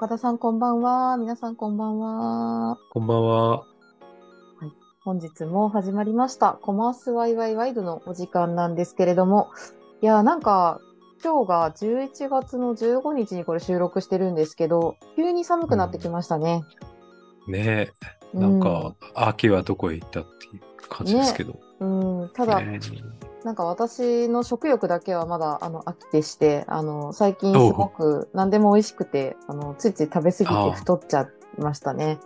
岡田さんこんばんは。皆さんこんばんは。こんばんは。本日も始まりました。コマースワイワイワイドのお時間なんですけれども、いや、なんか、今日が11月の15日にこれ収録してるんですけど、急に寒くなってきましたね。ねえ、なんか、秋はどこへ行ったっていう感じですけど。うん、うん、ただ、ねなんか私の食欲だけはまだあの飽きてして、あの最近すごく何でも美味しくて、あのついつい食べ過ぎて太っちゃいましたね。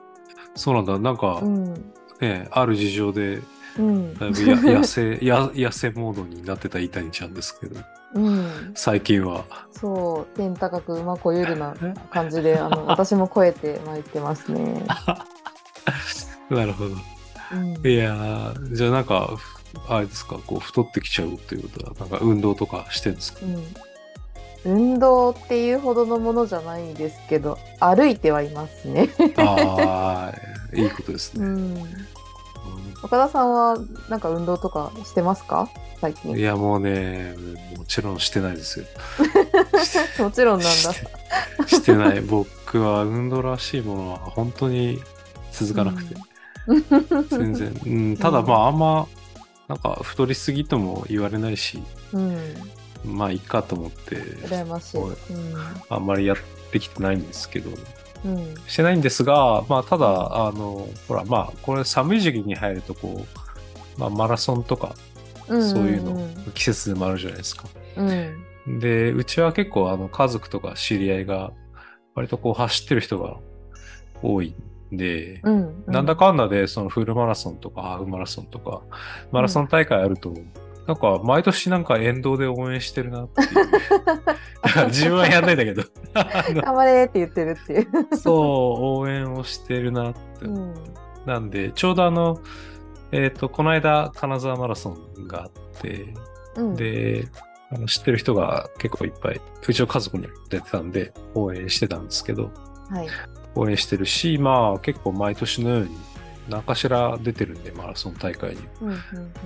そうなんだ。なんか、うん、ね、ある事情で、うん、だいぶや 痩せ、や痩せモードになってた伊谷ちゃんですけど、うん、最近は。そう天高く馬こゆるな感じで、あの 私も超えて参ってますね。なるほど。うん、いやー、じゃあなんか、あれですか、こう、太ってきちゃうっていうことは、なんか運動とかしてるんですか？うん、運動っていうほどのものじゃないですけど、歩いてはいますね。ああ、いいことですね。うん、岡田さんはなんか運動とかしてますか？最い近。や、もうね、もちろんしてないですよ。もちろんなんだ。してしてない。僕は運動らしいものは本当に続かなくて、全然。うん、ただまあ、あんま、なんか太りすぎとも言われないし、うん、まあいいかと思って、羨ましい。おいあんまりやってきてないんですけど、うん、うん、してないんですが、まあただ、あの、ほら、まあこれ寒い時期に入るとこう、まあマラソンとか、そういうの、季節でもあるじゃないですか。うん、で、うちは結構あの家族とか知り合いが、割とこう走ってる人が多い。んで、うん、なんだかんだでそのフルマラソンとかハーフマラソンとか、マラソン大会あると、なんか毎年なんか沿道で応援してるなっていう。自分はやんないんだけど、あ 頑張れって言ってるっていう。のそう、応援をしてるなって。うん、なんで、ちょうどあの、えっ、と、この間、金沢マラソンがあって、うん、で、あの知ってる人が結構いっぱい、うちの家族に出てたんで、応援してたんですけど、はい、応援してるし、まあ結構毎年のように何かしら出てるんで、マラソン大会に。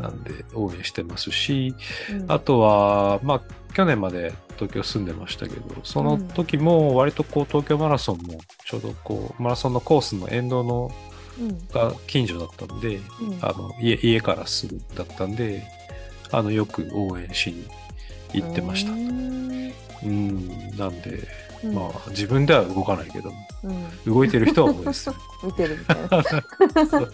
なんで応援してますし、うん、あとは、まあ去年まで東京住んでましたけど、その時も割とこう東京マラソンもちょうどこうマラソンのコースの沿道のうん、が近所だったんで、うん。あの家家からすぐだったんで、あのよく応援しに行ってました。う。ん、うん、なんで、うんまあ自分では動かないけど、うん、動いてる人は多いですよ。見てるみたいな。そう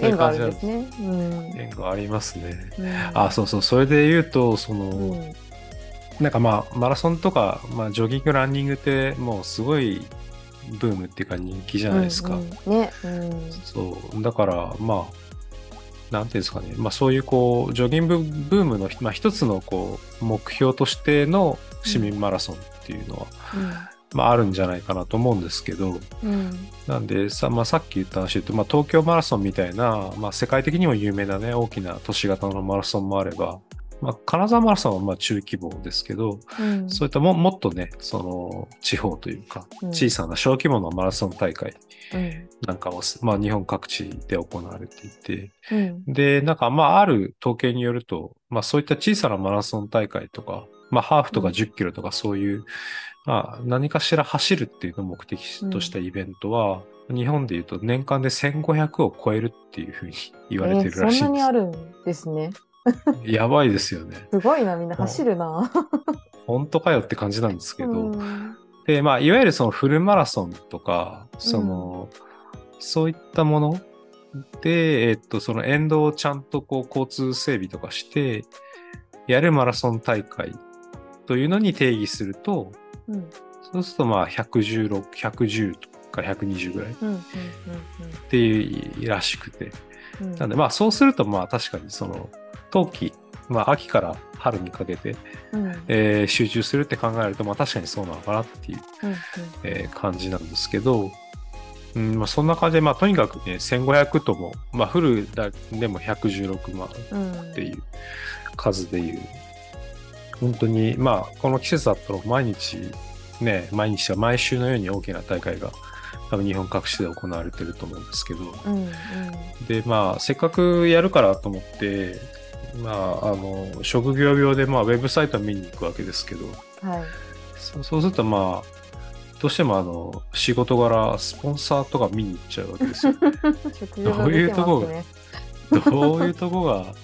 縁があ感じなんですね。うん、縁がありますね。うん、あ、そうそう、それで言うと、その、うん、なんかまあ、マラソンとか、まあ、ジョギング、ランニングって、もうすごいブームっていうか人気じゃないですか。うんうんね、うん、そう。だから、まあ、なんていうんですかね。まあ、そういうこう、ジョギングブームの、まあ、一つのこう、目標としての市民マラソンっていうのは、まあ、あるんじゃないかなと思うんですけど、うん、なんでさ、まあ、さっき言った話で言うと、まあ、東京マラソンみたいな、まあ、世界的にも有名なね、大きな都市型のマラソンもあれば、まあ、金沢マラソンはまあ中規模ですけど、うん、そういったももっとね、その地方というか、うん。小さな小規模のマラソン大会うん、なんかをす、まあ、日本各地で行われていて、うん、で、なんかまあある統計によると、まあそういった小さなマラソン大会とか、まあハーフとかうん10キロとかそういう、まあ何かしら走るっていうのを目的としたイベントは、日本で言うと年間で1500を超えるっていうふうに 言われてるらしいえーそんなにあでるんですね。す。やばいですよね。すごいな、みんな走るな。本当かよって感じなんですけど、うんで、まあ、いわゆるそのフルマラソンとか、その、そういったもので、えっと、その沿道をちゃんとこう交通整備とかして、やるマラソン大会というのに定義すると、うん、そうするとまあ116、110とか120ぐらいっていうらしくて。うん、なんでまあそうするとまあ確かにその冬季、まあ秋から春にかけて、うん、うん、えー集中するって考えるとまあ確かにそうなのかなっていううん、えー感じなんですけど、うんまあ、そんな感じで、まあ、とにかくね、1500とも、まあ、フルだでも116万うん、っていう数でいう、本当に、まあ、この季節だったら毎日、ね、毎日は毎週のように大きな大会が、多分日本各地で行われてると思うんですけど、うん、うん、で、まあ、せっかくやるからと思って、まあ、あの、職業病で、まあ、ウェブサイトを見に行くわけですけど、はい。そうそうするとまあ、どうしてもあの、仕事柄、スポンサーとか見に行っちゃうわけですよ。職業が出てますね。どういうとこが、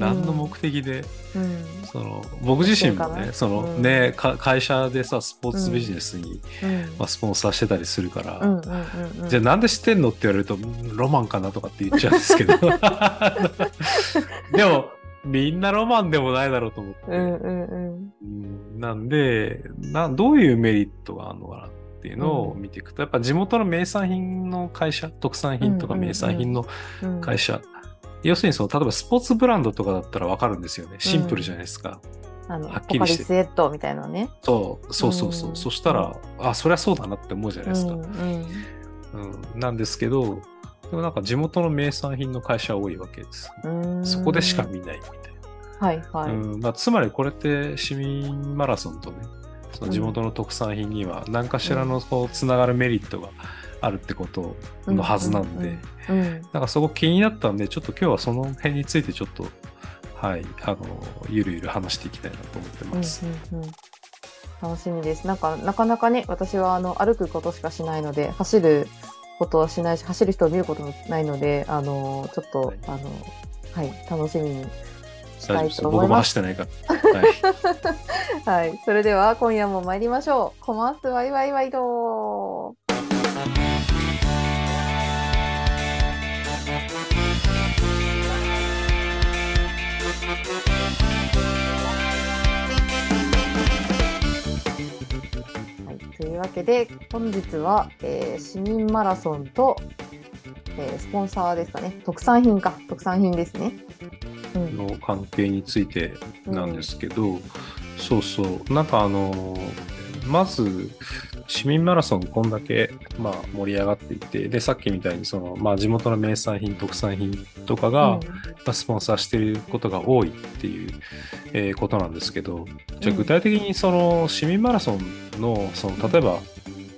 何の目的で、うん。その、僕自身もね、そのうんね、か会社でさ、スポーツビジネスに、うん。まあ、スポンサーしてたりするから、うんうんうんうん。じゃあなんで知ってんのって言われると、ロマンかなとかって言っちゃうんですけど。でも、みんなロマンでもないだろうと思って。うんうんうん。うんなんでな、どういうメリットがあるのかなっていうのを見ていくと、やっぱ地元の名産品の会社、特産品とかうんうんうん名産品のうん会社、要するにその、例えばスポーツブランドとかだったらわかるんですよね。シンプルじゃないですか。あの、はっきりしてスエットみたいなのね。そう、そうそうそう。うんそしたら、あ、そりゃそうだなって思うじゃないですか。うんうんうん、なんですけど、でもなんか地元の名産品の会社多いわけです。うーんそこでしか見ないみたいはいはな。い。うんまあ、つまりこれって市民マラソンとね、その地元の特産品には何かしらのこうつながるメリットがあるってことのはずなんで、うんうんなんかそこ気になったんで、ちょっと今日はその辺についてちょっと、はい、あの、ゆるゆる話していきたいなと思ってうんます。うんうん楽しみです。なんか、なかなかね、私はあの歩くことしかしないので、走ることはしないし、走る人を見ることもないので、あの、ちょっと、はいあの、はい、楽しみにしたい。と思います。僕も走ってないから。はい。はい、それでは今夜も参りましょう。コマースワイワイワイドというわけで本日は、えー市民マラソンと、えースポンサーですかね。特産品か。特産品ですね。うん。の関係についてなんですけど、そうそう、なんかあの、まず、市民マラソンこんだけ、まあ、盛り上がっていて、で、さっきみたいにその、まあ、地元の名産品、特産品とかが、まあスポンサーしていることが多いっていう、えーことなんですけど、じゃあうん。具体的にその市民マラソンの、その、例えば、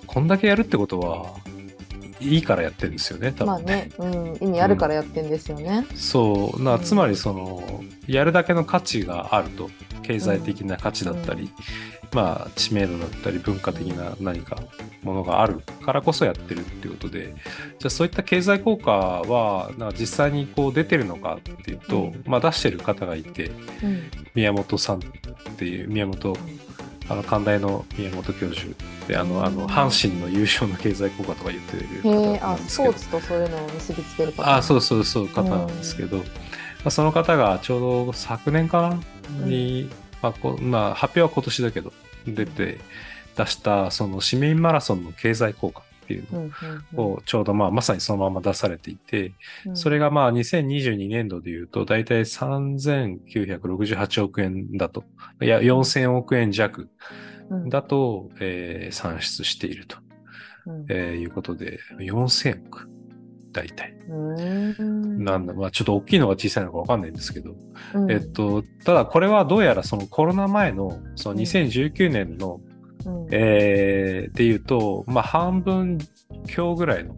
こんだけやるってことは、いいからやってるんですよね、多分まあね、うん、意味あるからやってんですよね。そう。なうん。つまりそのやるだけの価値があると。経済的な価値だったり、まあ知名度だったり文化的な何かものがあるからこそやってるっていうことでじゃあそういった経済効果はなんか実際にこう出てるのかっていうと、うん。まあ出してる方がいてうん。宮本さんっていう宮本あの関大の宮本教授であの,、うん。あの阪神の優勝の経済効果とか言ってる方なんですけど。スポーツとそういうのを結びつける方。あそうそうそう方なんですけど、まあ、その方がちょうど昨年かなに、まあこまあ、発表は今年だけど出て出したその市民マラソンの経済効果っていうのをちょうどまあまさにそのまま出されていて、うん。それがまあ2022年度でいうと大体3968億円だと。いや、4000億円弱うん。だと、えー算出していると、うん。えーいうことで、4000億大体。なんだ、まあちょっと大きいのか小さいのかわかんないんですけど、うん。えっと、ただこれはどうやらそのコロナ前の、そのうん。2019年の、うん。えー、で言うと、まあ半分強ぐらいの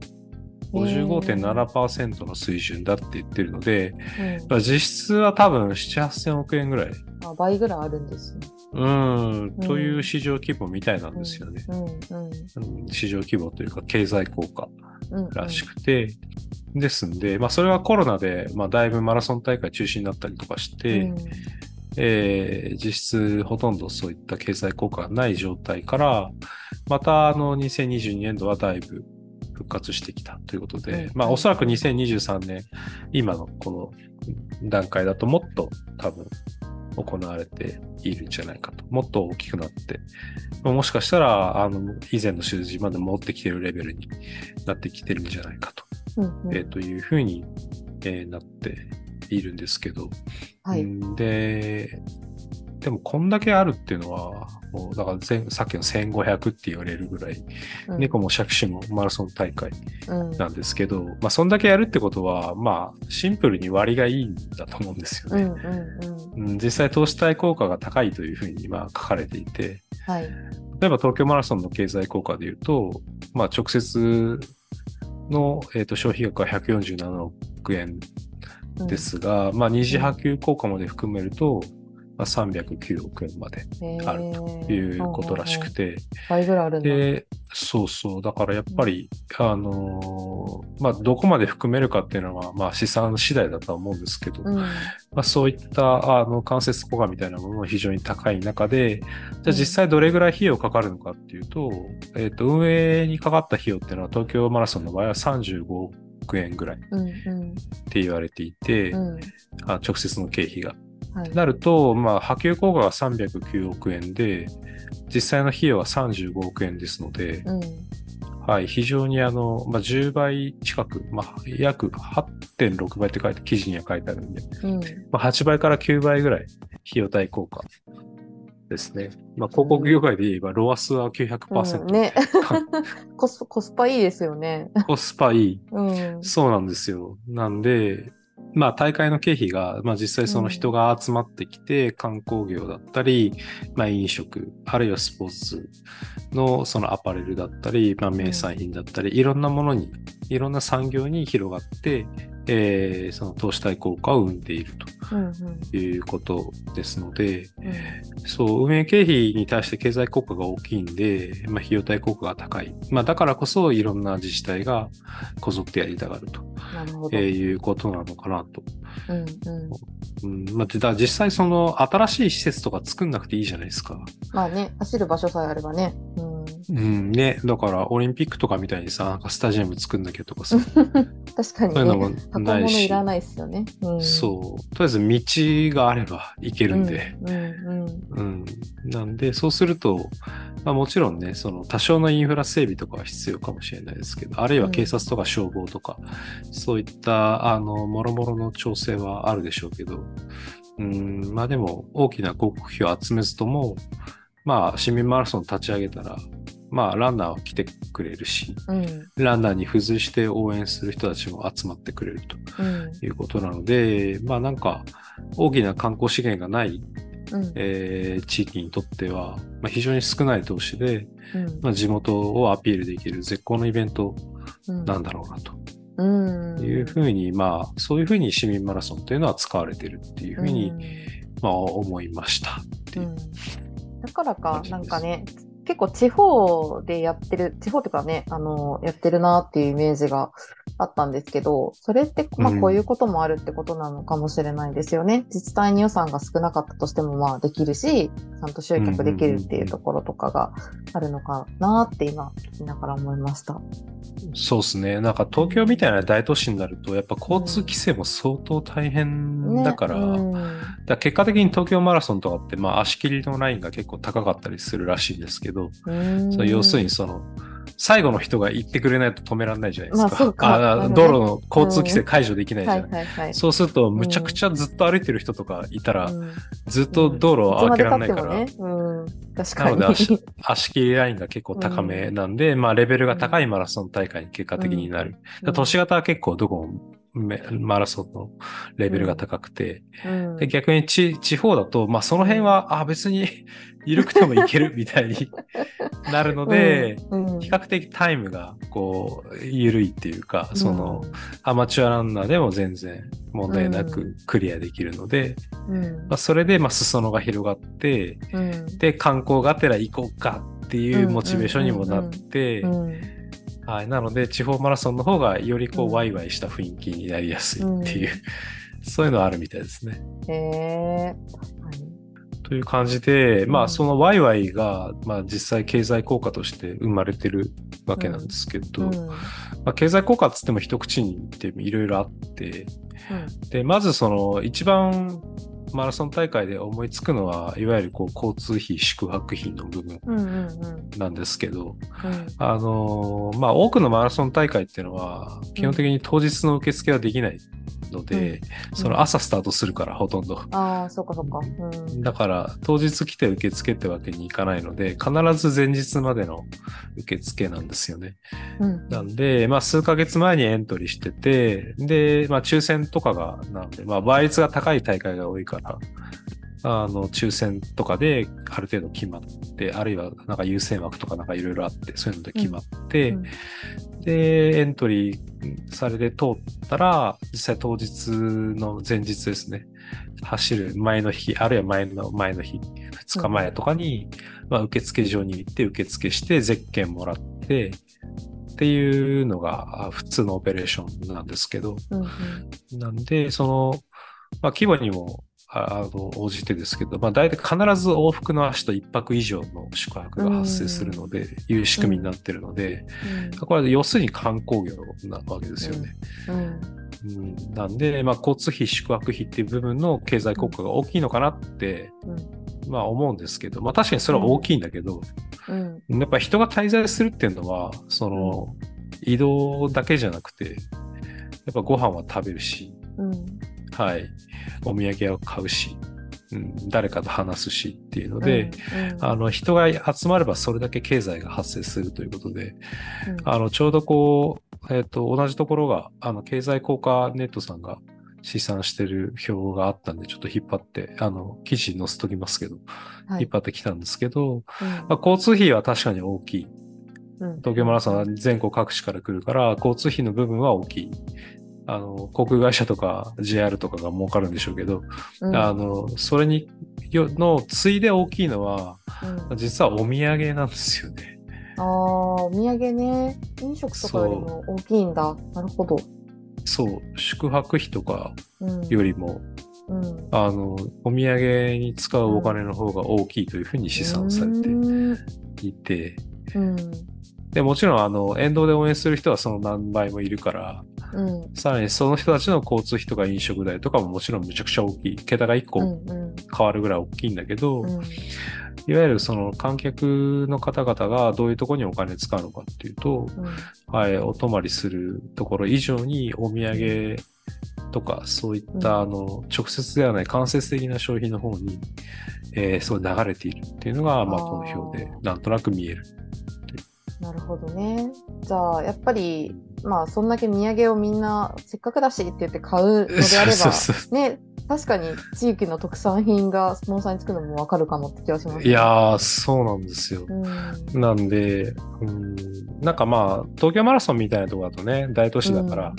55.7%の水準だって言ってるので、うん。まあ実質は多分7、8000億円ぐらい、あ倍ぐらいあるんですね。うん、という市場規模みたいなんですよね。市場規模というか経済効果。うんらしくて、ですんで、まあそれはコロナで、まあだいぶマラソン大会中止になったりとかして、うん。えー実質ほとんどそういった経済効果がない状態から、またあの2022年度はだいぶ復活してきたということで、うんまあおそらく2023年、今のこの段階だともっと多分行われているんじゃないかと。もっと大きくなって、まあもしかしたらあの以前の数字まで戻ってきているレベルになってきてるんじゃないかと。うんうんえーというふうに、えーなっているんですけど、はい。うんで、でもこんだけあるっていうのは、もうだから前さっきの1500って言われるぐらい、うん。猫も杓子もマラソン大会うん。なんですけど、まあそんだけやるってことは、まあシンプルに割がいいんだと思うんですよね。うんうんうん。うん実際投資対効果が高いというふうにまあ書かれていて、はい。例えば東京マラソンの経済効果で言うと、まあ直接の、えーと消費額は147億円うん。ですが、まあ二次波及効果まで含めると、まあ、309億円まであるということらしくて、倍ぐらいあるんだ。で、そうそう。だからやっぱり、あのーまあ、どこまで含めるかっていうのは、まあ、試算次第だとは思うんですけど、うん。まあ、そういったあの間接効果みたいなものも非常に高い中で、じゃあ実際どれぐらい費用かかるのかっていうと、えっ、と、運営にかかった費用っていうのは東京マラソンの場合は35億円ぐらいっ。て言われていて、うん。あ直接の経費が。はい。なると、まあ、波及効果が309億円で、実際の費用は35億円ですので、うん。はい、非常にあの、まあ、10倍近く、まあ、約8.6倍って書いて、記事には書いてあるんで、うん。まあ、8倍から9倍ぐらい費用対効果ですね。まあ、広告業界で言えば、ロアスは900%、うんね コス。コスパいいですよね。コスパいい。うん。そうなんですよ。なんで、まあ大会の経費が、まあ実際その人が集まってきて、観光業だったり、まあ飲食、あるいはスポーツのそのアパレルだったり、まあ名産品だったり、いろんなものに、いろんな産業に広がって、えーその投資対効果を生んでいるうん。ということですので、うん。そう、運営経費に対して経済効果が大きいんで、まあ、費用対効果が高い。まあ、だからこそいろんな自治体がこぞってやりたがると。えーいうことなのかなと。うん。うん。うん、まあ、でだ実際その新しい施設とか作んなくていいじゃないですか。まあね、走る場所さえあればね。うん。うん、ね。だからオリンピックとかみたいにさ、なんかスタジアム作んなきゃとかさ、確かにそういうのもないし。物いらないですよね。うん。そう。とりあえず道があれば行けるんで。うん。うん。うん。なんで、そうすると、まあもちろんね、その多少のインフラ整備とかは必要かもしれないですけど、あるいは警察とか消防とか、そういった、あの、もろもろの調整はあるでしょうけど、うん、まあでも、大きな広告費を集めずとも、まあ、市民マラソン立ち上げたら、まあ、ランナーは来てくれるし、うん。ランナーに付随して応援する人たちも集まってくれるとうん。いうことなので、まあなんか、大きな観光資源がないうん。えー地域にとっては、まあ、非常に少ない投資で、うんまあ、地元をアピールできる絶好のイベントうんなんだろうなとうん。いうふうに、まあそういうふうに市民マラソンっていうのは使われてるっていうふうに、まあ思いましたっていう。うんだからかなんかね、結構地方でやってる、地方とかね、あの、やってるなっていうイメージがあったんですけど、それって、まあうんこういうこともあるってことなのかもしれないですよね。自治体に予算が少なかったとしてもまあできるし、ちゃんと集客できるっていうところとかがあるのかなって今聞きながら思いました。そうですね。なんか東京みたいな大都市になると、やっぱ交通規制も相当大変だから、うんだから結果的に東京マラソンとかって、まあ足切りのラインが結構高かったりするらしいんですけど、うん。そう要するにその、最後の人が行ってくれないと止められないじゃないですか。まあか。あ道路の交通規制解除できないじゃはないい、はいはい。そうすると、むちゃくちゃずっと歩いてる人とかいたら、うん。ずっと道路を開けられないから、うん、確なかに。ので足足切りラインが結構高めなん。で、まあレベルが高いマラソン大会に結果的になる。都市型は結構どこもめマラソンのレベルが高くて、うん。で逆に地地方だと、まあその辺は、あ、別に 緩くてもいける みたいになるので、うん。比較的タイムがこう緩いっていうか、その、アマチュアランナーでも全然問題なくクリアできるので、うん。まあ、それでまあ裾野が広がって、うん。で、観光がてら行こうかっていうモチベーションにもなって、うんはい。なので、地方マラソンの方がよりこうんう、ワイワイした雰囲気になりやすいっていう、そういうのはあるみたいですね。へえ。という感じで、まうんあ、そのワイワイが、まあ、実際経済効果として生まれてるわけなんですけど、うんまあ、経済効果っつっても一口に言っていろいろあって、で、まずその一番マラソン大会で思いつくのは、いわゆるこう交通費、宿泊費の部分うんうんうんなんですけど、うんあのーまあ多くのマラソン大会っていうのは、基本的に当日の受付はできないので、その朝スタートするから、ほとんど。ああ、そっかそっか。うんだから、当日来て受付ってわけにいかないので、必ず前日までの受付なんですよね。うんなんで、まあ、数ヶ月前にエントリーしてて、で、まあ、抽選とかが、なんで、まあ、倍率が高い大会が多いから、あの、抽選とかである程度決まって、あるいはなんか優先枠とかなんかいろいろあって、そういうので決まって、うんで、エントリーされて通ったら、実際当日の前日ですね、走る前の日、あるいは前の前の日、2日前とかに、まあ、受付所に行って受付して、ゼッケンもらって、っていうのがあ普通のオペレーションなんですけど、うんうん。なんで、その、まあ、規模にもああの応じてですけど、まあ、大体必ず往復の足と1泊以上の宿泊が発生するので、いう仕組みになってるので、これは要するに観光業なわけですよね。うん。うん、なんで、まあ、交通費、宿泊費っていう部分の経済効果が大きいのかなって、まあ思うんですけど、まあ確かにそれは大きいんだけど、うん。やっぱ人が滞在するっていうのは、その移動だけじゃなくて、やっぱご飯は食べるし、うんはい、お土産を買うし、うん、誰かと話すしっていうので、うんあの人が集まればそれだけ経済が発生するということで、うん。あのちょうどこう、えっ、と、同じところが、あの経済効果ネットさんが試算してる表があったんで、ちょっと引っ張って、あの、記事に載せときますけど、はい。引っ張ってきたんですけど、うん。まあ、交通費は確かに大きい。うん。東京マラソンは全国各地から来るから、交通費の部分は大きい。あの、航空会社とか JR とかが儲かるんでしょうけど、うんあの、それに、よの、ついで大きいのは、うん実はお土産なんですよね。ああ、お土産ね。飲食とかよりも大きいんだ。なるほど。そう、宿泊費とかうん。よりも、うん、あの、お土産に使うお金の方が大きいというふうに試算されてうんいて、うん。で、もちろん、あの、沿道で応援する人はその何倍もいるから、うん。さらにその人たちの交通費とか飲食代とかももちろんめちゃくちゃ大きい。桁が1個うん。うん。変わるぐらい大きいんだけど、うん。いわゆるその観客の方々がどういうところにお金使うのかっていうと、はい、お泊まりするところ以上にお土産とか、そういった、うんあの、直接ではない間接的な消費の方に、えーそう流れているっていうのが、まあ、この表でなんとなく見える。なるほどね。じゃあ、やっぱり、まあ、そんだけ土産をみんな、せっかくだしって言って買うのであれば、ね、確かに地域の特産品がスポンサーにつくのもわかるかもって気がします、ね。いやー、そうなんですよ。うん、なんで、うん、なんかまあ、東京マラソンみたいなところだとね、大都市だから、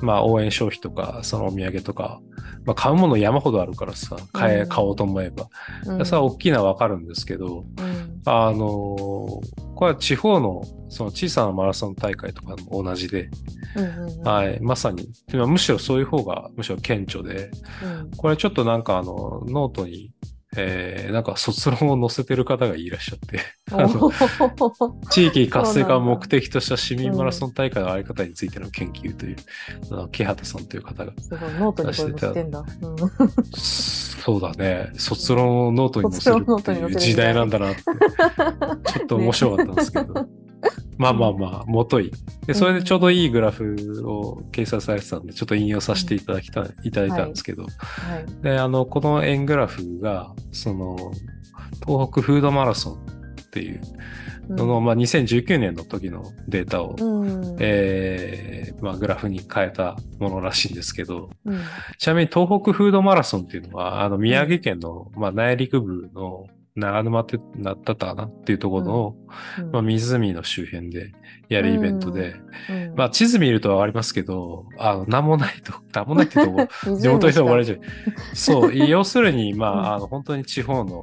まあ応援消費とか、そのお土産とか、まあ買うもの山ほどあるからさ、買え、うん買おうと思えば。うん、それは大きいのはわかるんですけど、うん、あのーこれは地方のその小さなマラソン大会とかも同じで、うんうんうん。はい、まさに、むしろそういう方がむしろ顕著で、うん。これちょっとなんかあの、ノートに、えー、なんか卒論を載せてる方がいらっしゃって、地域活性化を目的とした市民マラソン大会のあり方についての研究という、あの木畑さんという方が。すごい、ノートにてんだ。うんそうだね。卒論をノートに載せるっていう時代なんだなって、ちょっと面白かったんですけど。まあまあまあ、もとい。で、それでちょうどいいグラフを掲載されてたんで、ちょっと引用させていただきた、いただいたんですけど、はい。で、あの、この円グラフが、その、東北フードマラソンっていうのの、まあ、2019年の時のデータを、うん、えーまあ、グラフに変えたものらしいんですけど、うん。ちなみに東北フードマラソンっていうのは、あの、宮城県の、まあ、内陸部の長沼ってなったかな？っていうところの、うん。まあ、湖の周辺でやるイベントで、うん。まあ、地図見るとわかりますけど、あの、なんもないと、なんもないってと、湖地元の人も笑いしちゃう。そう、要するに、まあ、うん。あの、本当に地方の、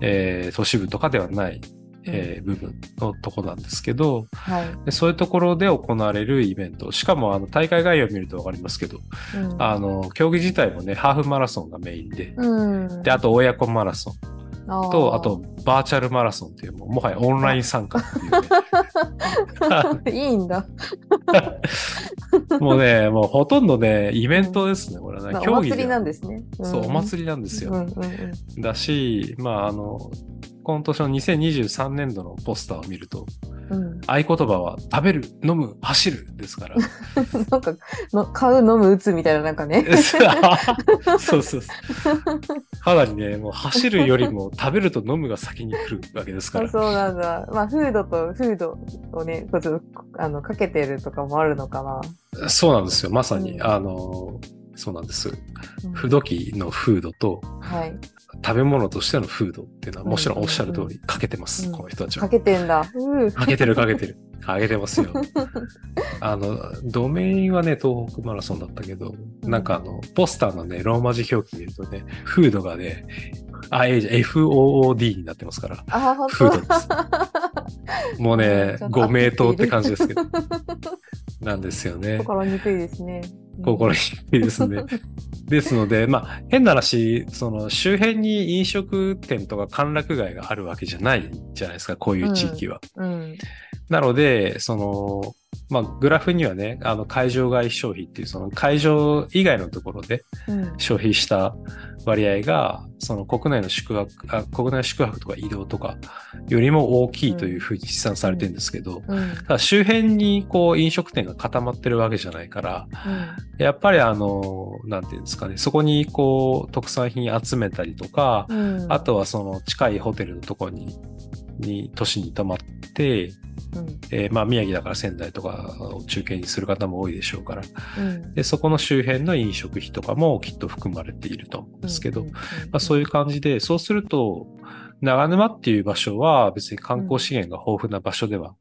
えー都市部とかではない、えー部分のとこなんですけど、はい。でそういうところで行われるイベント、しかもあの大会概要を見るとわかりますけど、うん。あの、競技自体もね、ハーフマラソンがメインで、うん、で、あと親子マラソンと、あとバーチャルマラソンっていう、もはやオンライン参加っていうね。いいんだ。もうね、もうほとんどね、イベントですね、これはね。まあお競技祭りなんで。ですね。そう、お祭りりなんですよ。うんうんうんだし、まあ、あの、今年の2023年度のポスターを見ると、うん、合言葉は食べる、飲む、走るですから。なんかの買う飲む打つみたいななんかね。そうそうそう。かなりね、もう走るよりも食べると飲むが先に来るわけですから。あそうなんだ。まあフードとフードをね、こうちょっとあのかけてるとかもあるのかな。そうなんですよ。まさに、うんあの、そうなんです。うん不土器のフードとはい。食べ物としてのフードっていうのはもちろんおっしゃる通うんりかけてます、うんこの人たちはか。けてんだ。かけてるかけてる。かけてますよ。あの、ドメインはね、東北マラソンだったけど、うんなんかあの、ポスターのね、ローマ字表記見るとね、フードがね、あ、ええじゃん FOOD になってますから。あ、本フー当ドです。もうねご名答って感じですけど。なんですよね。心にくいですね。心にくいですね。ですので、まあ、変な話、その周辺に飲食店とか歓楽街があるわけじゃないじゃないですか、こういう地域は。うん。なので、その、まあ、グラフにはね、あの、会場外消費っていう、その会場以外のところでうん。消費した割合が、その国内の宿泊、あ国内宿泊とか移動とかよりも大きいというふうに試算されてるんですけど、うん。ただ周辺にこう飲食店が固まってるわけじゃないから、やっぱりあの、なんていうんですかね、そこにこう特産品集めたりとか、うん。あとはその近いホテルのところに、に、都市に泊まって、うん。えーまあ宮城だから仙台とかを中継にする方も多いでしょうから、うん。で、そこの周辺の飲食費とかもきっと含まれていると思うんですけど、そういう感じで、そうすると、長沼っていう場所は別に観光資源が豊富な場所では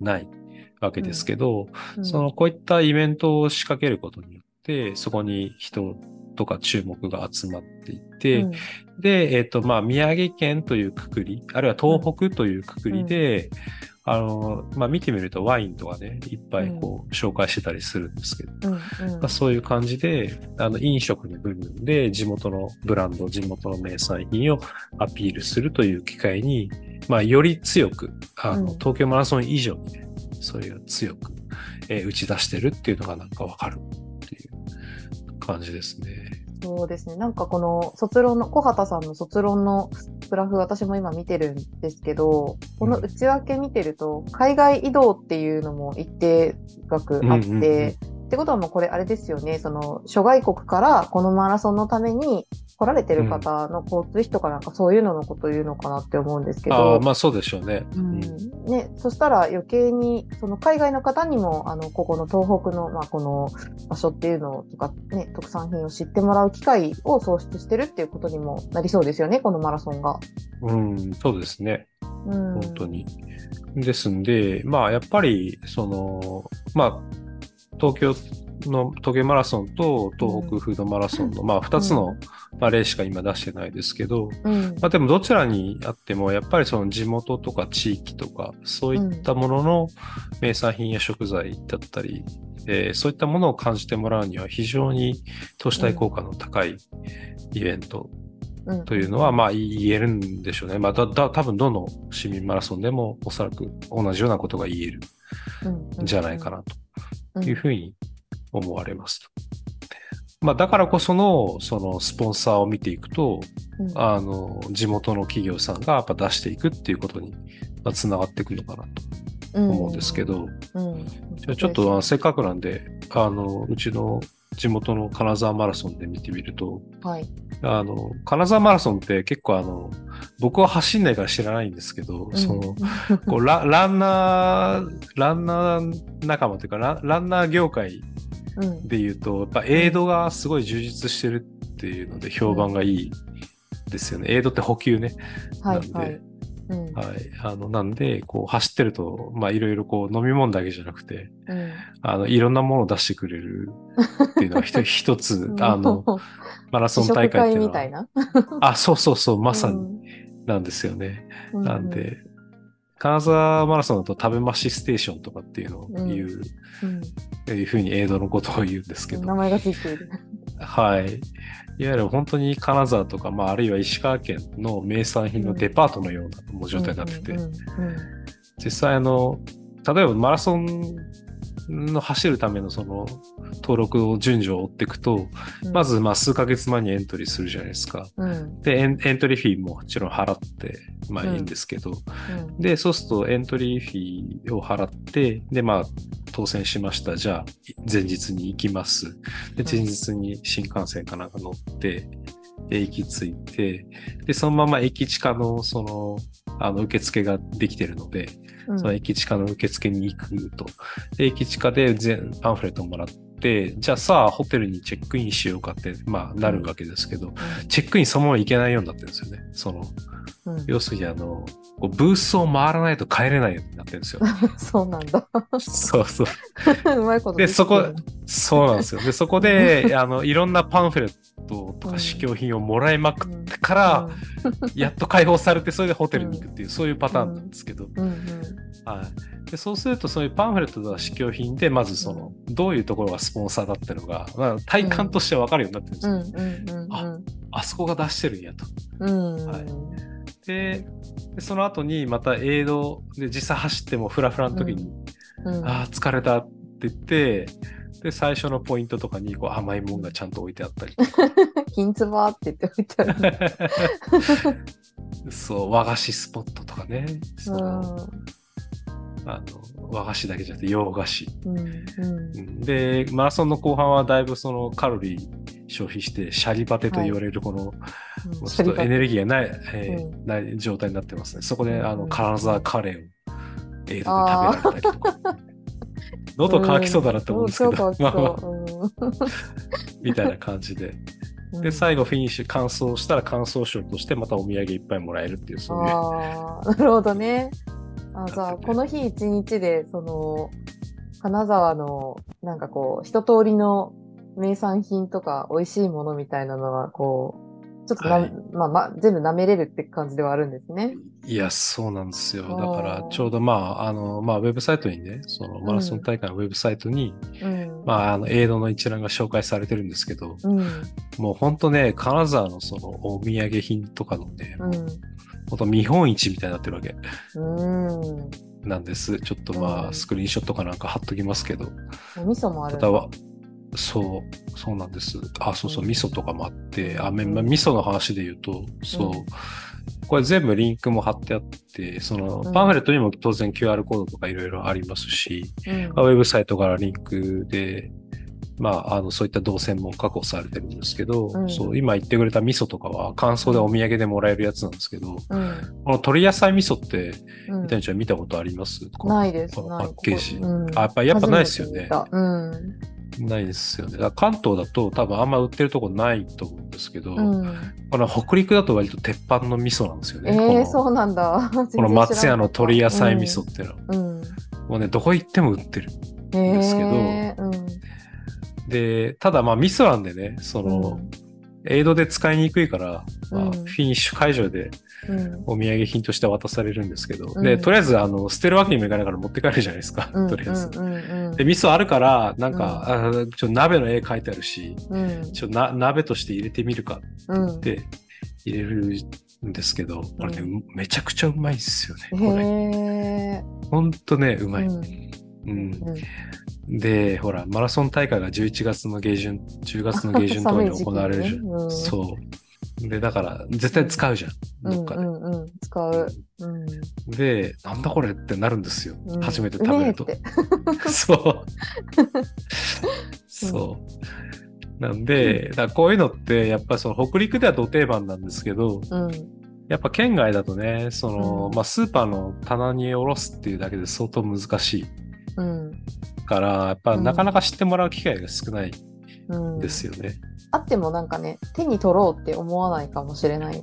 ないわけですけど、うんそのこういったイベントを仕掛けることによって、そこに人とか注目が集まっていって、うん。で、えっ、と、まあ、宮城県というくくり、あるいは東北というくくりで、あの、まあ、見てみるとワインとかね、いっぱいこう紹介してたりするんですけど、うんまあ、そういう感じで、あの、飲食の部分で地元のブランド、地元の名産品をアピールするという機会に、まあ、より強く、あの、うん。東京マラソン以上にね、それが強く、えー打ち出してるっていうのがなんかわかるっていう感じですね。そうですね。なんかこの卒論の、小畑さんの卒論のグラフ、私も今見てるんですけど、この内訳見てると、海外移動っていうのも一定額あって、うんうんうんってことはもうこれあれですよね、その諸外国からこのマラソンのために来られてる方の交通費とかなんかそういうののことを言うのかなって思うんですけど、ああ、まあそうでしょうね。うんね、そしたら余計にその海外の方にもあのここの東北の、まあ、この場所っていうのとか、ね、特産品を知ってもらう機会を創出してるっていうことにもなりそうですよねこのマラソンが。うん、そうですね。うん、本当に。ですんで、まあやっぱり、その、まあ、東京の東京マラソンと東北フードマラソンの、まあ2つの、まあ、例しか今出してないですけど、うん。まあでもどちらにあってもやっぱりその地元とか地域とかそういったものの名産品や食材だったり、えーそういったものを感じてもらうには非常に投資対効果の高いイベントうん。というのはまあ言えるんでしょうね。まあだだ多分どの市民マラソンでもおそらく同じようなことが言えるんじゃないかなというふうに思われますと。まあだからこそのそのスポンサーを見ていくと、うん。あの地元の企業さんがやっぱ出していくっていうことにまあつながっていくのかなと思うんですけど、うん。じゃあちょっとせっかくなんであのうちの地元の金沢マラソンで見てみると、はいあの、金沢マラソンって結構あの、僕は走んないから知らないんですけど、その、こうラ ランナー、ランナー仲間というかラン、ランナー業界うんで言うと、やっぱエイドがすごい充実してるっていうので評判がいいですよね。エイドって補給ね。なんではいはい。うんはい。あの、なんで、こう走ってると、まあいろいろこう飲み物だけじゃなくて、うんあの、いろんなものを出してくれるっていうのが 一つ、あの、マラソン大会っていうのは。試食会みたいな。あ、そうそうそう、まさにうんなんですよね。うなんで、金沢マラソンだと食べましステーションとかっていうのを言う、うんいうふうに映像のことを言うんですけど、名前がついている。はい。いわゆる本当に金沢とか、まあ、あるいは石川県の名産品のデパートのようなもう状態になってて、実際あの、例えばマラソンの走るためのその登録を順序を追っていくと、うんまずまあ数ヶ月前にエントリーするじゃないですか。うんで、エンエントリーフィーももちろん払って、まあいいんですけど、うんで、そうするとエントリーフィーを払って、で、まあ、当選しました。じゃあ、前日に行きます。で、前日に新幹線かなんか乗って、で駅着いて、で、そのまま駅地下の、その、あの、受付ができてるので、うんその駅地下の受付に行くと。で、駅地下で全パンフレットもらって、じゃあさあ、ホテルにチェックインしようかって、まあ、なるわけですけど、チェックインそのまま行けないようになってるんですよね。その、うん要するにあの、こうブースを回らないと帰れないようになってるんですよ。そうなんだ。そうそう。うまいことできてるそこそうなんですよ。で、そこで、あの、いろんなパンフレットとうんか試供品をもらいまくっうんてから、やっと解放されて、それでホテルに行くっていう、そういうパターンなんですけど、うんうんはい。で、そうすると、そういうパンフレットとか試供品で、まずその、どういうところがスポンサーだっていうのが、まあ、体感として分かるようになってるんですよ。うんうんうんああそこが出してるんやと。うん。うん。はいで、でその後にまたエイドで実際走ってもフラフラの時に、うんああ、疲れたって言って、で、最初のポイントとかにこう甘いもんがちゃんと置いてあったりとか。金つばって言っておいてある。そう、和菓子スポットとかね。そのうあの和菓子だけじゃなくて洋菓子。ん。うん。うんで、マラソンの後半はだいぶそのカロリー消費して、シャリバテと言われるこの、うん。もうちょっとエネルギーがない,、えーうない状態になってますね。そこで、あの、うん金沢カレーをエイドで食べられたりとか。喉乾きそうだなって思うんですけど、まあまあみたいな感じで。うんで、最後フィニッシュ、完走したら完走賞としてまたお土産いっぱいもらえるっていう、そういう。なるほどね。あじゃあ、この日一日で、その、金沢の、なんかこう、一通りの名産品とか、美味しいものみたいなのは、こう、ちょっとな、はいまあ、まあ、全部舐めれるって感じではあるんですね。いや、そうなんですよ。だから、ちょうどまあ、あの、まあ、ウェブサイトにね、そのマラソン大会のウェブサイトに、うん。まあ、あの、エイドの一覧が紹介されてるんですけど、うん。もう本当ね、金沢のそのお土産品とかのね、うん。本当見本市みたいになってるわけ。うん。なんです。ちょっとまあ、うん。スクリーンショットかなんか貼っときますけど、お味噌もある。そう、そうなんです。あ、そうそう、うん。味噌とかもあって、あ、めうん。まあ味噌の話で言うと、そう、うん。これ全部リンクも貼ってあって、そのうん。パンフレットにも当然 QR コードとかいろいろありますし、うん。ウェブサイトからリンクで、まあ、あの、そういった動線も確保されてるんですけど、うんそう、今言ってくれた味噌とかは乾燥でお土産でもらえるやつなんですけど、うん。この鶏野菜味噌って、うんみたいちゃん見たことあります？ないです。パッケージ。うんあ、やっぱ、やっぱないですよね。ないですよね。関東だと多分あんま売ってるとこないと思うんですけど、うん。この北陸だと割と鉄板の味噌なんですよね。ええこのそうなんだ。この松屋の鶏野菜味噌っていうのは、うん。もうね、どこ行っても売ってる。うん。ですけどえーうん。で、ただまあ味噌なんでね、その、エイドで使いにくいから、まあ、うんフィニッシュ会場でうん。お土産品として渡されるんですけど、うんで、とりあえず、あの、捨てるわけにもいかないから持って帰るじゃないですか、うん。とりあえず。うんうんで、味噌あるから、なんか、あちょっと鍋の絵描いてあるし、うん。ちょっとな鍋として入れてみるかうん。って入れるんですけど、これね、うめちゃくちゃうまいんですよね。へこれ。え。ほんとね、うまい。うん。うん。うん。で、ほら、マラソン大会が11月の下旬、10月の下旬とかに行われるじゃん。ねうんそう。で、だから、絶対使うじゃん。うんどっかで。うんうん。使う。うん。で、なんだこれってなるんですよ。うん初めて食べるとう。めえって そう。そう。なんで、だこういうのって、やっぱりその北陸では土定番なんですけど、うん。やっぱ県外だとね、その、うんまあスーパーの棚におろすっていうだけで相当難しいうん。から、やっぱうんなかなか知ってもらう機会が少ないうん。ですよね。あってもなんかね、手に取ろうって思わないかもしれない。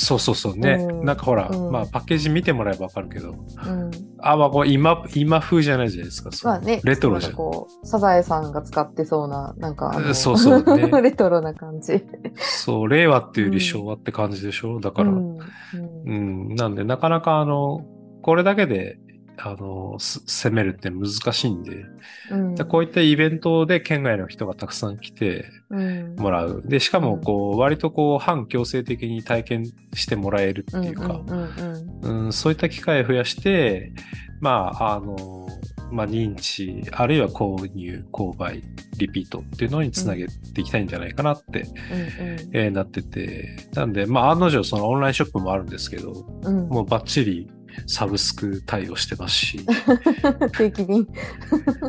そうそうそうね。うんなんかほら、うんまあパッケージ見てもらえばわかるけど、うん。あ、まあこれ今、今風じゃないじゃないですか。まあね、レトロじゃん。こう、サザエさんが使ってそうな、なんかそうそうね レトロな感じ。そう、令和っていうようんり昭和って感じでしょ？だから、うん。ううんん、なんで、なかなか、あの、これだけで、あの、す攻めるって難しいんで、うん。でこういったイベントで県外の人がたくさん来てうん。もらう。で、しかも、こう、割とこう、反強制的に体験してもらえるっていうか、うんうんうん、そういった機会を増やして、まあ、あの、まあ、認知、あるいは購入、購買、リピートっていうのにつなげていきたいんじゃないかなって、うんえーなってて、なんで、まあ、案の定、そのオンラインショップもあるんですけど、うんうん。もうバッチリサブスク対応してますし、定期便。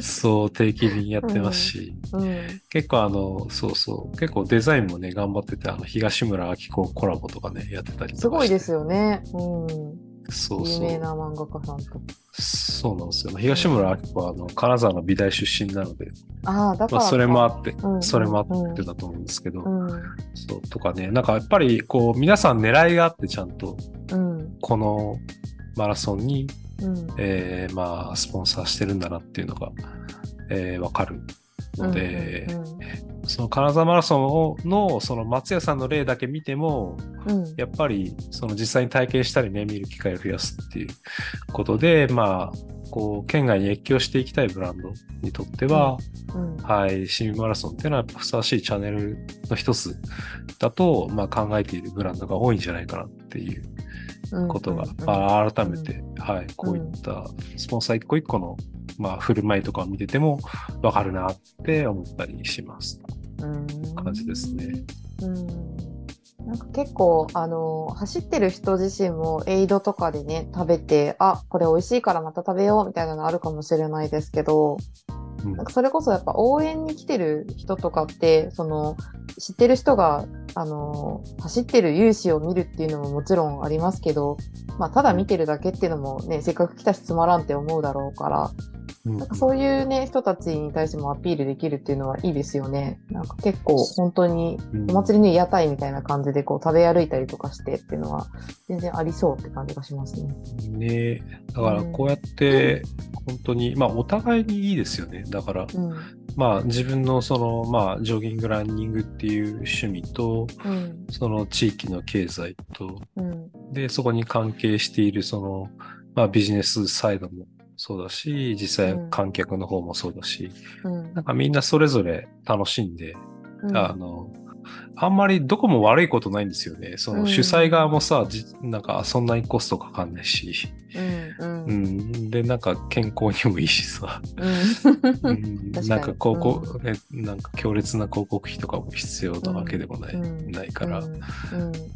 そう、定期便やってますし、うん。結構あの、そうそう、結構デザインもね、頑張ってて、あの、東村明子コラボとかね、やってたりとか。すごいですよね。うん。そうそう。有名な漫画家さんと。そうなんですよ。東村明子は、あの、金沢の美大出身なので、ああ、だからか。まあ、それもあって、うんそれもあってだと思うんですけど、うん。そう、とかね、なんかやっぱり、こう、皆さん狙いがあって、ちゃんと、うん。このマラソンに、うん。えーまあ、スポンサーしてるんだなっていうのが、えーわかるので、うんうんその金沢マラソンをのその松屋さんの例だけ見ても、うん。やっぱりその実際に体験したりね、見る機会を増やすっていうことで、まあ、こう、県外に越境していきたいブランドにとっては、うん。はい、市民マラソンっていうのはやっぱふさわしいチャンネルの一つだと、まあ、考えているブランドが多いんじゃないかなっていううんことが、うんうんまあ、改めて、はい、こういったスポンサー一個一個の、まあ、振る舞いとかを見ててもわかるなって思ったりします。うん感じですね。うんなんか結構あの走ってる人自身もエイドとかでね食べてあこれ美味しいからまた食べようみたいなのあるかもしれないですけどうんなんかそれこそやっぱ応援に来てる人とかってその知ってる人があの走ってる勇姿を見るっていうのももちろんありますけど、まあ、ただ見てるだけっていうのもねせっかく来たしつまらんって思うだろうからなんかそういうね人たちに対してもアピールできるっていうのはいいですよね。なんか結構本当にうんお祭りの屋台みたいな感じでこう食べ歩いたりとかしてっていうのは全然ありそうって感じがしますね。ねだからこうやって本当に、まあお互いにいいですよね。だから、うん。まあ自分のその、まあジョギング、ランニングっていう趣味と、うん。その地域の経済と、うん。で、そこに関係しているその、まあビジネスサイドもそうだし、実際うん。観客の方もそうだし、うん。なんかみんなそれぞれ楽しんで、うん。あの、あんまりどこも悪いことないんですよね。その主催側もさ、じなんかそんなにコストかかんないし、うん。う。うん。ん、で、なんか健康にもいいしさ、うん。なんか広告、ね、なんか強烈な広告費とかも必要なわけでもない、うん。ないから、うん。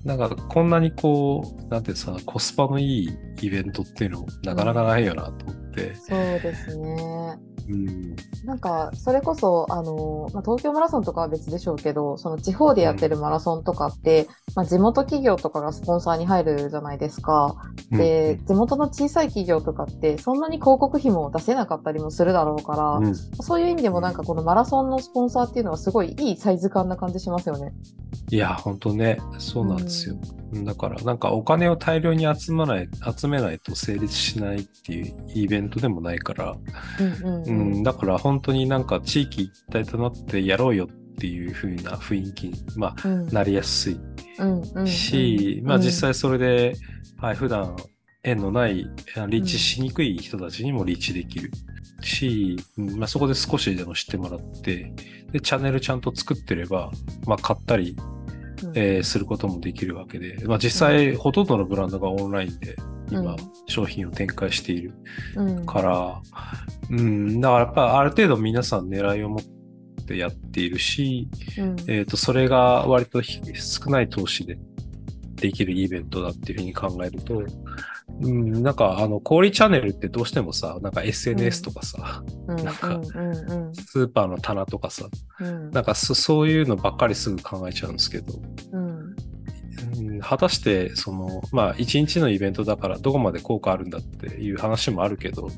なんかこんなにこう、なんてさ、コスパのいいイベントっていうのなかなかないよなと思って、そうですね。うん、なんかそれこそあの、まあ、東京マラソンとかは別でしょうけどその地方でやってるマラソンとかって、まあ、地元企業とかがスポンサーに入るじゃないですか。で、地元の小さい企業とかってそんなに広告費も出せなかったりもするだろうから、うん、うんそういう意味でもなんかこのマラソンのスポンサーっていうのはすごいいいサイズ感な感じしますよね。いや、本当ね、そうなんですよ。だから、なんかお金を大量に集まない、集めないと成立しないっていうイベントでもないから、うんうんううん。ん、だから本当になんか地域一体となってやろうよっていう風な雰囲気に、まあ、うん。なりやすいし、うんまあ実際それで、はい、普段縁のない、あリーチしにくい人たちにもリーチできるし、うんまあ、そこで少しでも知ってもらって、で、チャンネルちゃんと作ってれば、まあ買ったり、うんえーすることもできるわけで、まあ実際ほとんどのブランドがオンラインで今うん。商品を展開しているうん。から、うん、だからやっぱある程度皆さん狙いを持ってやっているし、うん。えっ、と、それが割とひ少ない投資でできるイベントだっていうふうに考えると、うん、なんかあの、小売チャンネルってどうしてもさ、なんか SNS とかさ、うんなんかスーパーの棚とかさ、うん。なんかそそういうのばっかりすぐ考えちゃうんですけど、うん。うん果たして、その、まあ、一日のイベントだからどこまで効果あるんだっていう話もあるけど、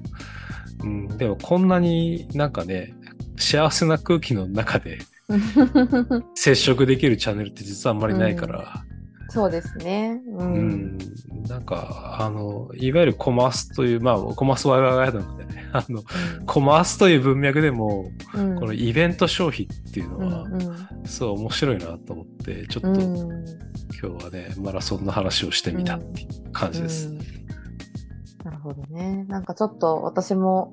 うん、でもこんなになんかね、幸せな空気の中で 接触できるチャンネルって実はあんまりないから、そうですね。ううんん。なんか、あの、いわゆるコマースという、まあ、コマースワイワイワイドなんでね、あの、コマースという文脈でも、うんこのイベント消費っていうのうんは、そう面白いなと思って、ちょっとうん今うん日はね、マラソンの話をしてみたっていう感じです。うんなるほどね。なんかちょっと私も、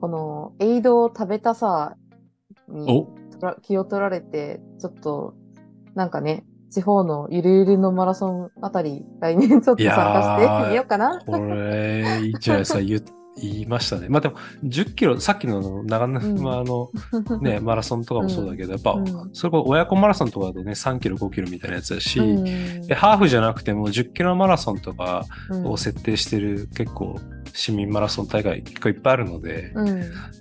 このエイドを食べたさに気を取られて、ちょっと、なんかね、地方のゆるゆるのマラソンあたり、来年ちょっと参加してみようかな。これ、いいんじゃないですか、言言いましたね。まあでも、10キロ、さっきのあの長野、うん。まああの、ね、マラソンとかもそうだけど、やっぱ、うん。それこそ親子マラソンとかだとね、3キロ、5キロみたいなやつだし、うん。でハーフじゃなくても10キロマラソンとかうん。を設定してる結構市民マラソン大会結構いっぱいあるので、うん。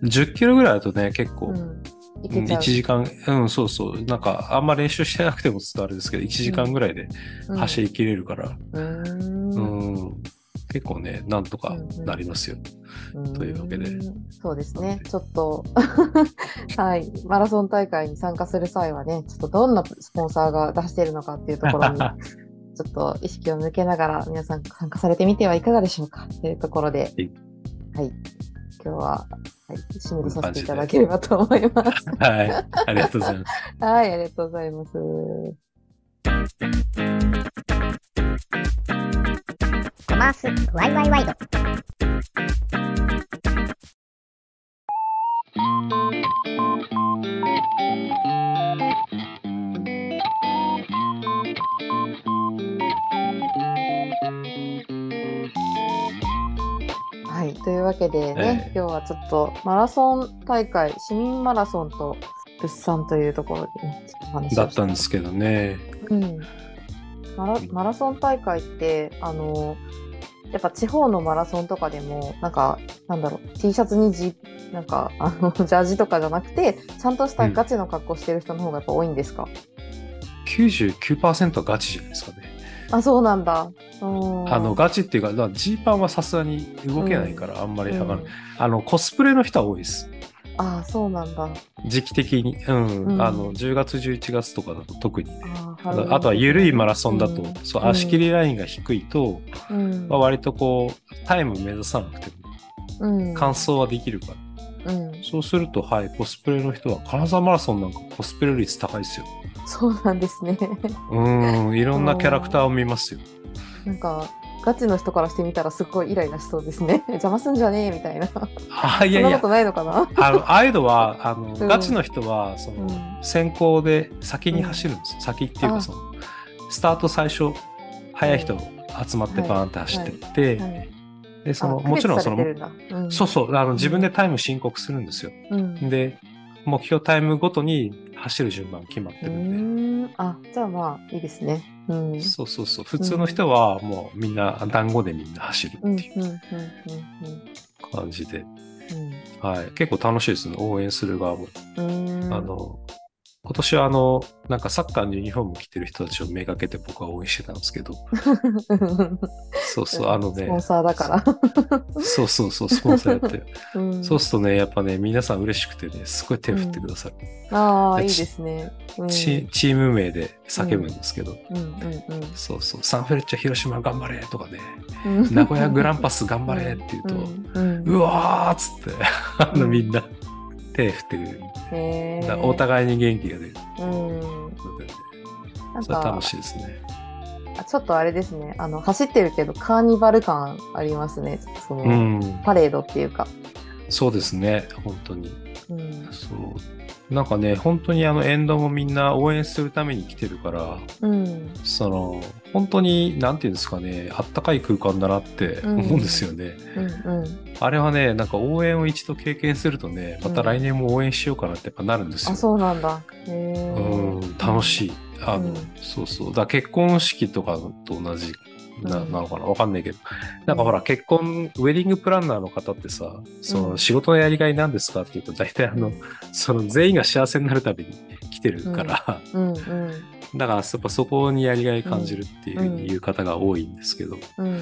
10キロぐらいだとね、結構、うんいうんけちゃう。1時間、うん、そうそう、なんかあんま練習してなくてもちょっとあれですけど、1時間ぐらいで走り切れるから、うん。うん、結構ね、なんとかなりますよ。というわけで。んそうですね。ちょっと、はい、マラソン大会に参加する際はね、ちょっとどんなスポンサーが出しているのかっていうところに、ちょっと意識を向けながら皆さん参加されてみてはいかがでしょうか。というところで、い。はい。今日は、はい、締めとさせていただければと思います。はい。ありがとうございます。はい、ありがとうございます。コマースワイワイワイド。けでね、ええ。今日はちょっとマラソン大会、市民マラソンと物産というところでね、話をだったんですけどね。うん、マラマラソン大会ってあのやっぱ地方のマラソンとかでもなんかなんだろう T シャツにジなんかあの ジャージとかじゃなくてちゃんとしたガチの格好してる人の方がやっぱ多いんですか、99%はガチじゃないですかね。あそうなんだ。うん。あのガチっていうか、ジーパンはさすがに動けないから、あんまりうん。あのコスプレの人は多いです。あそうなんだ。時期的に。うん。うん。あの10月、11月とかだと特に。ああとあとは緩いマラソンだと、うん。そううん足切りラインが低いと、うん。まあ、割とこうタイム目指さなくてもうん。完走はできるから、うん、そうするとはいコスプレの人は金沢マラソンなんかコスプレ率高いですよそうなんですね。うんいろんなキャラクターを見ますよ。なんかガチの人からしてみたらすっごいイライラしそうですね。邪魔すんじゃねえみたいな。あいやいや。そんなことないのかな？あのああいうのはあの、うん。ガチの人はその、うん。先行で先に走るんです、先っていうあかそのスタート最初速い人集まってバーンって走ってって、はい。でそのあもちろんそのうん。そうそうあの自分でタイム申告するんですよ、うん。で目標タイムごとに走る順番決まってうるんで、あじゃあまあいいですね。うん。うんそうそう。そう普通の人はもうみんな団子でみんな走るっていう感じで、はい、結構楽しいですね。応援する側も。あの今年はあのなんかサッカーのユニフォーム着てる人たちをめがけて僕は応援してたんですけど。そうそうあのね。スポンサーだから。そうそうそうスポンサーやって。うん。そうするとねやっぱね皆さん嬉しくてねすごい手振ってくださる、ああいいですね。うん。チチーム名で叫ぶんですけど、うん。うんそうそう。サンフレッチェ広島頑張れとかね。うん。名古屋グランパス頑張れって言うと、うん。うわーっつって、あのみんな手振ってくれる。へーだお互いに元気が出るうん。それ楽しいですね。ちょっとあれですね。あの走ってるけどカーニバル感ありますね。その、うん、パレードっていうか。そうですね、本当に。うん。そう。なんかね、本当にあの沿道もみんな応援するために来てるから、うん。その、本当に、なんていうんですかね、あったかい空間だなって思うんですよね。うんうん。あれはね、なんか応援を一度経験するとね、また来年も応援しようかなってやっぱなるんですよ。あ、そうなんだ。へーうん、楽しい。あの、うんそうそう。だ結婚式とかと同じな,、うん。なのかな？わかんないけど。なんかほら、結婚、ウェディングプランナーの方ってさ、そうのん。仕事のやりがいなんですかって言うと、大体あの、その全員が幸せになるために来てるから、うんうん。だからやっぱそこにやりがい感じるっていうふうに言う方が多いんですけど、うん。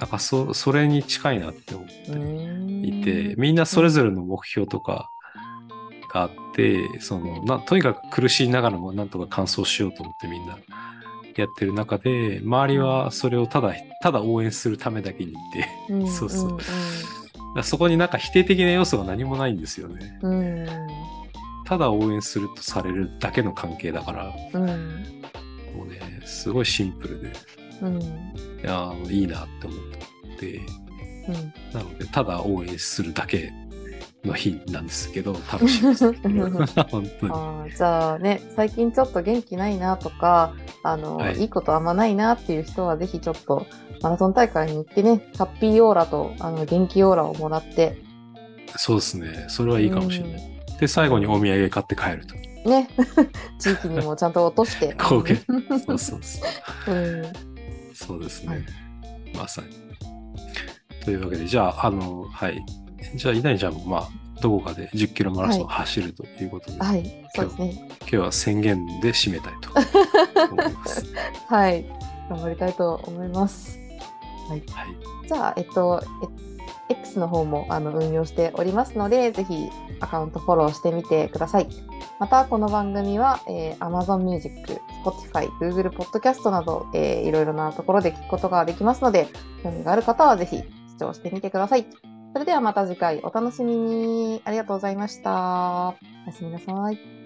なんかそそれに近いなって思ってうん。いて、みんなそれぞれの目標とかがあって、そのなとにかく苦しいながらもなんとか完走しようと思ってみんなやってる中で、周りはそれをただ、ただ応援するためだけにいて、うん そうそう。だからそこになんか否定的な要素が何もないんですよね。うん。ただ応援するとされるだけの関係だから、うん。もうね、すごいシンプルで、うん。いやーいいなって思って、うん。なので、ただ応援するだけの日なんですけど、楽しいです。本当に。あーじゃあね最近ちょっと元気ないなとかあの、はいい、いことあんまないなっていう人はぜひちょっとマラソン大会に行ってねハッピーオーラとあの元気オーラをもらってそうですね。それはいいかもしれない。で、最後にお土産買って帰ると。ね 地域にもちゃんと落として貢献。そうそうそう。うんそうですね。はいまさに。というわけで、じゃあ、あの、はい。じゃあ、稲荷ちゃんも、まあ、どこかで10キロマラソンを走るということで、はいそうですね今日は宣言で締めたいと思います。はい頑張りたいと思いますはい。じゃあ、えっと、え X の方もあの運用しておりますので、ぜひアカウントフォローしてみてください。また、この番組は、えー Amazon Music、Spotify、Google Podcast など、えーいろいろなところで聞くことができますので、興味がある方はぜひ視聴してみてください。それではまた次回お楽しみに。ありがとうございました。おやすみなさい。